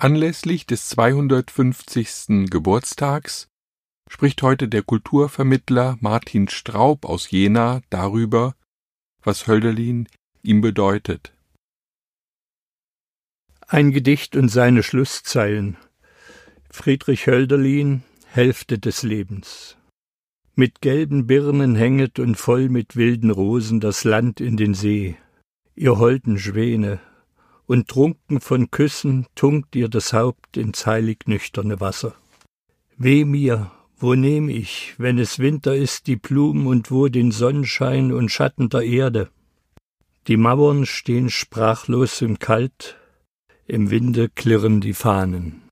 Anlässlich des 250. Geburtstags spricht heute der Kulturvermittler Martin Straub aus Jena darüber, was Hölderlin ihm bedeutet. Ein Gedicht und seine Schlusszeilen. Friedrich Hölderlin, Hälfte des Lebens. Mit gelben Birnen hänget und voll mit wilden Rosen das Land in den See, ihr holden Schwäne, und trunken von Küssen tunkt ihr das Haupt ins heilig nüchterne Wasser. Weh mir, wo nehm ich, wenn es Winter ist, die Blumen und wo den Sonnenschein und Schatten der Erde? Die Mauern stehen sprachlos und kalt, im Winde klirren die Fahnen.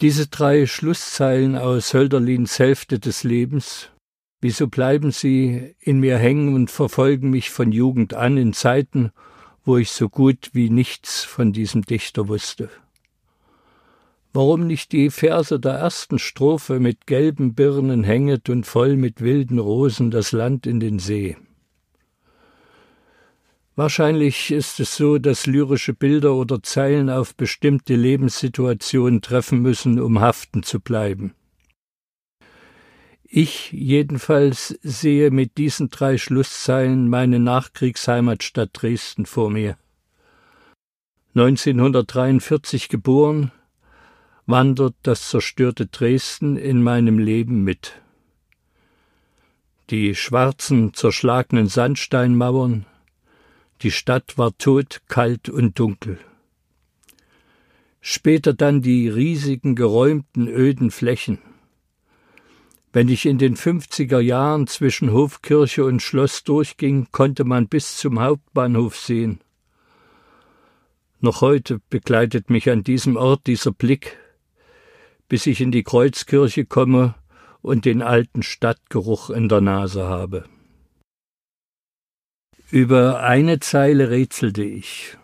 Diese drei Schlusszeilen aus Hölderlins Hälfte des Lebens, wieso bleiben sie in mir hängen und verfolgen mich von Jugend an in Zeiten, wo ich so gut wie nichts von diesem Dichter wusste? Warum nicht die Verse der ersten Strophe mit gelben Birnen hänget und voll mit wilden Rosen das Land in den See? Wahrscheinlich ist es so, dass lyrische Bilder oder Zeilen auf bestimmte Lebenssituationen treffen müssen, um haften zu bleiben. Ich jedenfalls sehe mit diesen drei Schlusszeilen meine Nachkriegsheimatstadt Dresden vor mir. 1943 geboren, wandert das zerstörte Dresden in meinem Leben mit. Die schwarzen, zerschlagenen Sandsteinmauern, die Stadt war tot, kalt und dunkel. Später dann die riesigen, geräumten, öden Flächen. Wenn ich in den 50er Jahren zwischen Hofkirche und Schloss durchging, konnte man bis zum Hauptbahnhof sehen. Noch heute begleitet mich an diesem Ort dieser Blick, bis ich in die Kreuzkirche komme und den alten Stadtgeruch in der Nase habe. Über eine Zeile rätselte ich.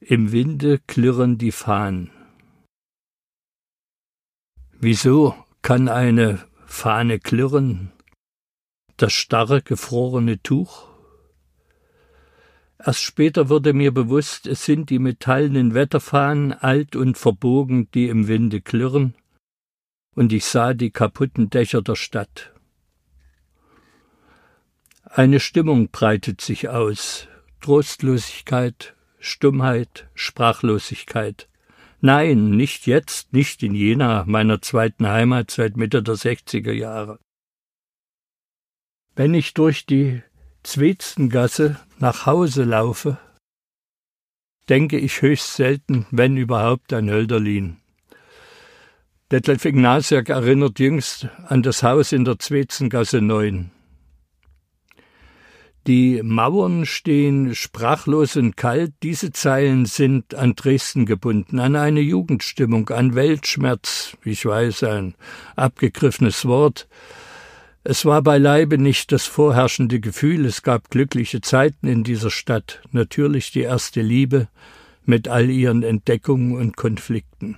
Im Winde klirren die Fahnen. Wieso kann eine Fahne klirren? Das starre, gefrorene Tuch? Erst später wurde mir bewusst, es sind die metallenen Wetterfahnen, alt und verbogen, die im Winde klirren, und ich sah die kaputten Dächer der Stadt. Eine Stimmung breitet sich aus. Trostlosigkeit, Stummheit, Sprachlosigkeit. Nein, nicht jetzt, nicht in Jena, meiner zweiten Heimat seit Mitte der 60er Jahre. Wenn ich durch die Zwezengasse nach Hause laufe, denke ich höchst selten, wenn überhaupt, an Hölderlin. Detlef Ignasiak erinnert jüngst an das Haus in der Zwezengasse 9. Die Mauern stehen sprachlos und kalt. Diese Zeilen sind an Dresden gebunden, an eine Jugendstimmung, an Weltschmerz. Ich weiß, ein abgegriffenes Wort. Es war beileibe nicht das vorherrschende Gefühl. Es gab glückliche Zeiten in dieser Stadt. Natürlich die erste Liebe mit all ihren Entdeckungen und Konflikten.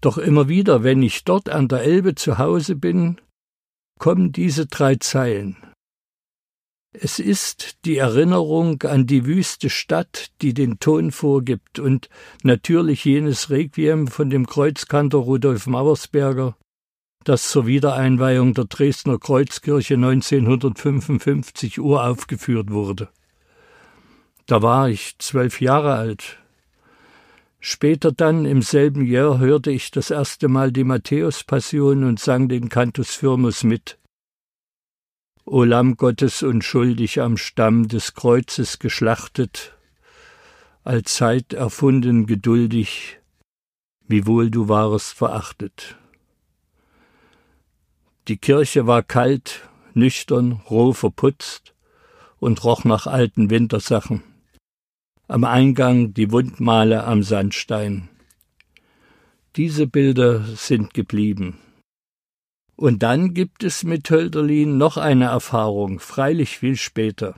Doch immer wieder, wenn ich dort an der Elbe zu Hause bin, kommen diese drei Zeilen. Es ist die Erinnerung an die wüste Stadt, die den Ton vorgibt, und natürlich jenes Requiem von dem Kreuzkantor Rudolf Mauersberger, das zur Wiedereinweihung der Dresdner Kreuzkirche 1955 uraufgeführt wurde. Da war ich zwölf Jahre alt. Später dann, im selben Jahr, hörte ich das erste Mal die Matthäus-Passion und sang den Cantus Firmus mit. O Lamm Gottes unschuldig am Stamm des Kreuzes geschlachtet, allzeit erfunden geduldig, wiewohl du warest verachtet. Die Kirche war kalt, nüchtern, roh verputzt und roch nach alten Wintersachen. Am Eingang die Wundmale am Sandstein. Diese Bilder sind geblieben. Und dann gibt es mit Hölderlin noch eine Erfahrung, freilich viel später.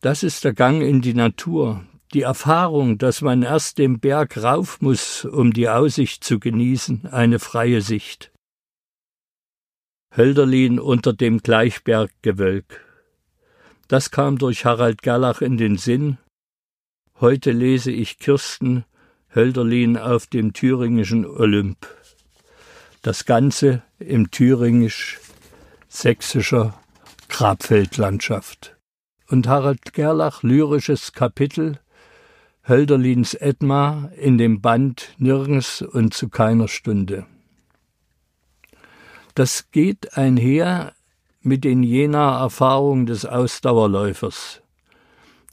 Das ist der Gang in die Natur, die Erfahrung, dass man erst den Berg rauf muss, um die Aussicht zu genießen, eine freie Sicht. Hölderlin unter dem Gleichberggewölk. Das kam durch Harald Gerlach in den Sinn. Heute lese ich Kirsten Hölderlin auf dem thüringischen Olymp. Das Ganze im thüringisch-sächsischer Grabfeldlandschaft. Und Harald Gerlach lyrisches Kapitel Hölderlins Edma in dem Band Nirgends und zu keiner Stunde. Das geht einher mit den jener Erfahrungen des Ausdauerläufers,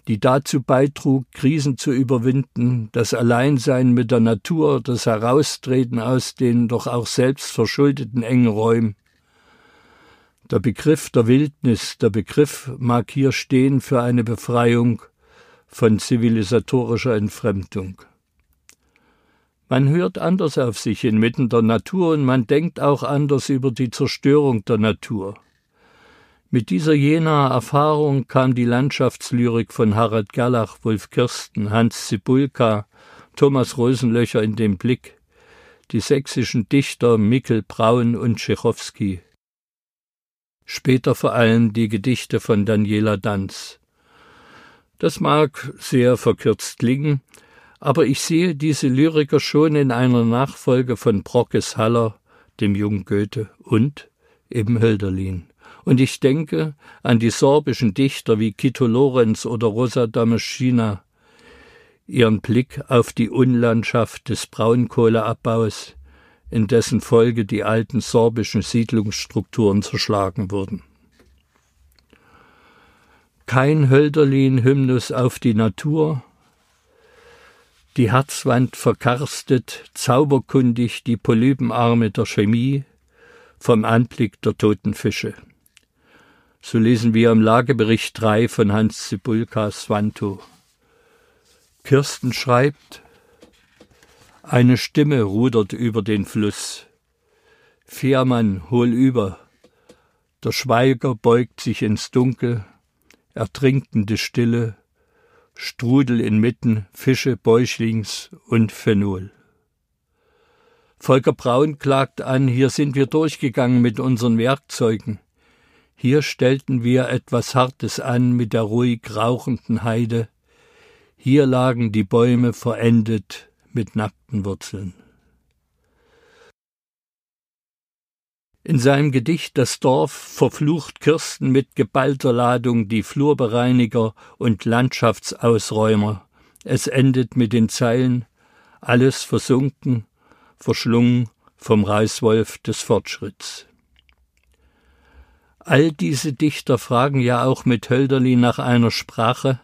die dazu beitrug, Krisen zu überwinden, das Alleinsein mit der Natur, das Heraustreten aus den doch auch selbst verschuldeten engen Räumen. Der Begriff der Wildnis, der Begriff mag hier stehen für eine Befreiung von zivilisatorischer Entfremdung. Man hört anders auf sich inmitten der Natur und man denkt auch anders über die Zerstörung der Natur. Mit dieser jener Erfahrung kam die Landschaftslyrik von Harald Gerlach, Wolf Kirsten, Hans Zibulka, Thomas Rosenlöcher in den Blick, die sächsischen Dichter Mikkel Braun und Tschechowski. Später vor allem die Gedichte von Daniela Danz. Das mag sehr verkürzt klingen, aber ich sehe diese Lyriker schon in einer Nachfolge von Brockes Haller, dem jungen Goethe und eben Hölderlin. Und ich denke an die sorbischen Dichter wie Kito Lorenz oder Rosa Dameschina, ihren Blick auf die Unlandschaft des Braunkohleabbaus, in dessen Folge die alten sorbischen Siedlungsstrukturen zerschlagen wurden. Kein Hölderlin-Hymnus auf die Natur, die Herzwand verkarstet, zauberkundig die Polypenarme der Chemie vom Anblick der toten Fische. So lesen wir im Lagebericht 3 von Hans Zibulka Swanto. Kirsten schreibt, eine Stimme rudert über den Fluss. Fährmann, hol über. Der Schweiger beugt sich ins Dunkel, ertrinkende Stille, Strudel inmitten, Fische, Bäuchlings und Phenol. Volker Braun klagt an, hier sind wir durchgegangen mit unseren Werkzeugen. Hier stellten wir etwas Hartes an mit der ruhig rauchenden Heide. Hier lagen die Bäume verendet mit nackten Wurzeln. In seinem Gedicht Das Dorf verflucht Kirsten mit geballter Ladung die Flurbereiniger und Landschaftsausräumer. Es endet mit den Zeilen Alles versunken, verschlungen vom Reißwolf des Fortschritts. All diese Dichter fragen ja auch mit Hölderlin nach einer Sprache,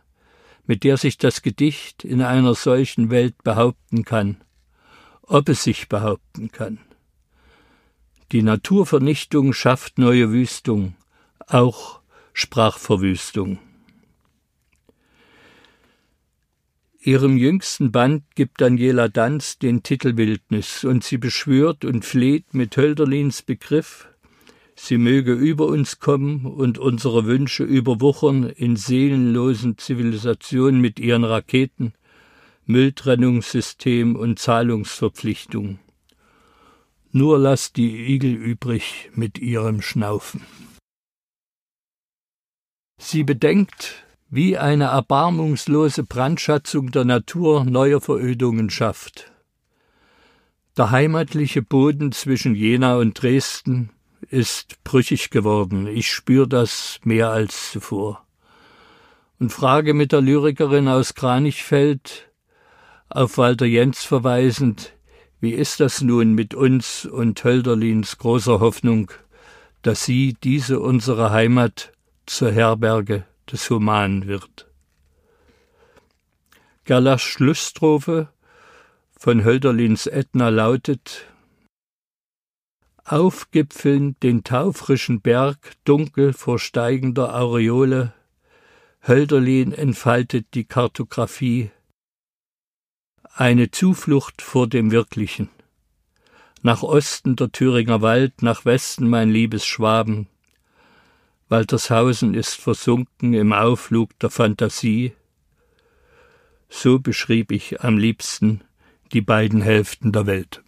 mit der sich das Gedicht in einer solchen Welt behaupten kann, ob es sich behaupten kann. Die Naturvernichtung schafft neue Wüstung, auch Sprachverwüstung. Ihrem jüngsten Band gibt Daniela Danz den Titel Wildnis und sie beschwört und fleht mit Hölderlins Begriff sie möge über uns kommen und unsere Wünsche überwuchern in seelenlosen Zivilisationen mit ihren Raketen, Mülltrennungssystem und Zahlungsverpflichtung. Nur lass die Igel übrig mit ihrem Schnaufen. Sie bedenkt, wie eine erbarmungslose Brandschatzung der Natur neue Verödungen schafft. Der heimatliche Boden zwischen Jena und Dresden ist brüchig geworden. Ich spür das mehr als zuvor. Und frage mit der Lyrikerin aus Kranichfeld, auf Walter Jens verweisend, wie ist das nun mit uns und Hölderlins großer Hoffnung, dass sie, diese unsere Heimat, zur Herberge des Humanen wird? Gerlachs Schlussstrophe von Hölderlins Ätna lautet aufgipfeln den taufrischen Berg dunkel vor steigender Aureole, Hölderlin entfaltet die Kartographie. Eine Zuflucht vor dem Wirklichen. Nach Osten der Thüringer Wald, nach Westen mein liebes Schwaben. Waltershausen ist versunken im Aufflug der Fantasie. So beschrieb ich am liebsten die beiden Hälften der Welt.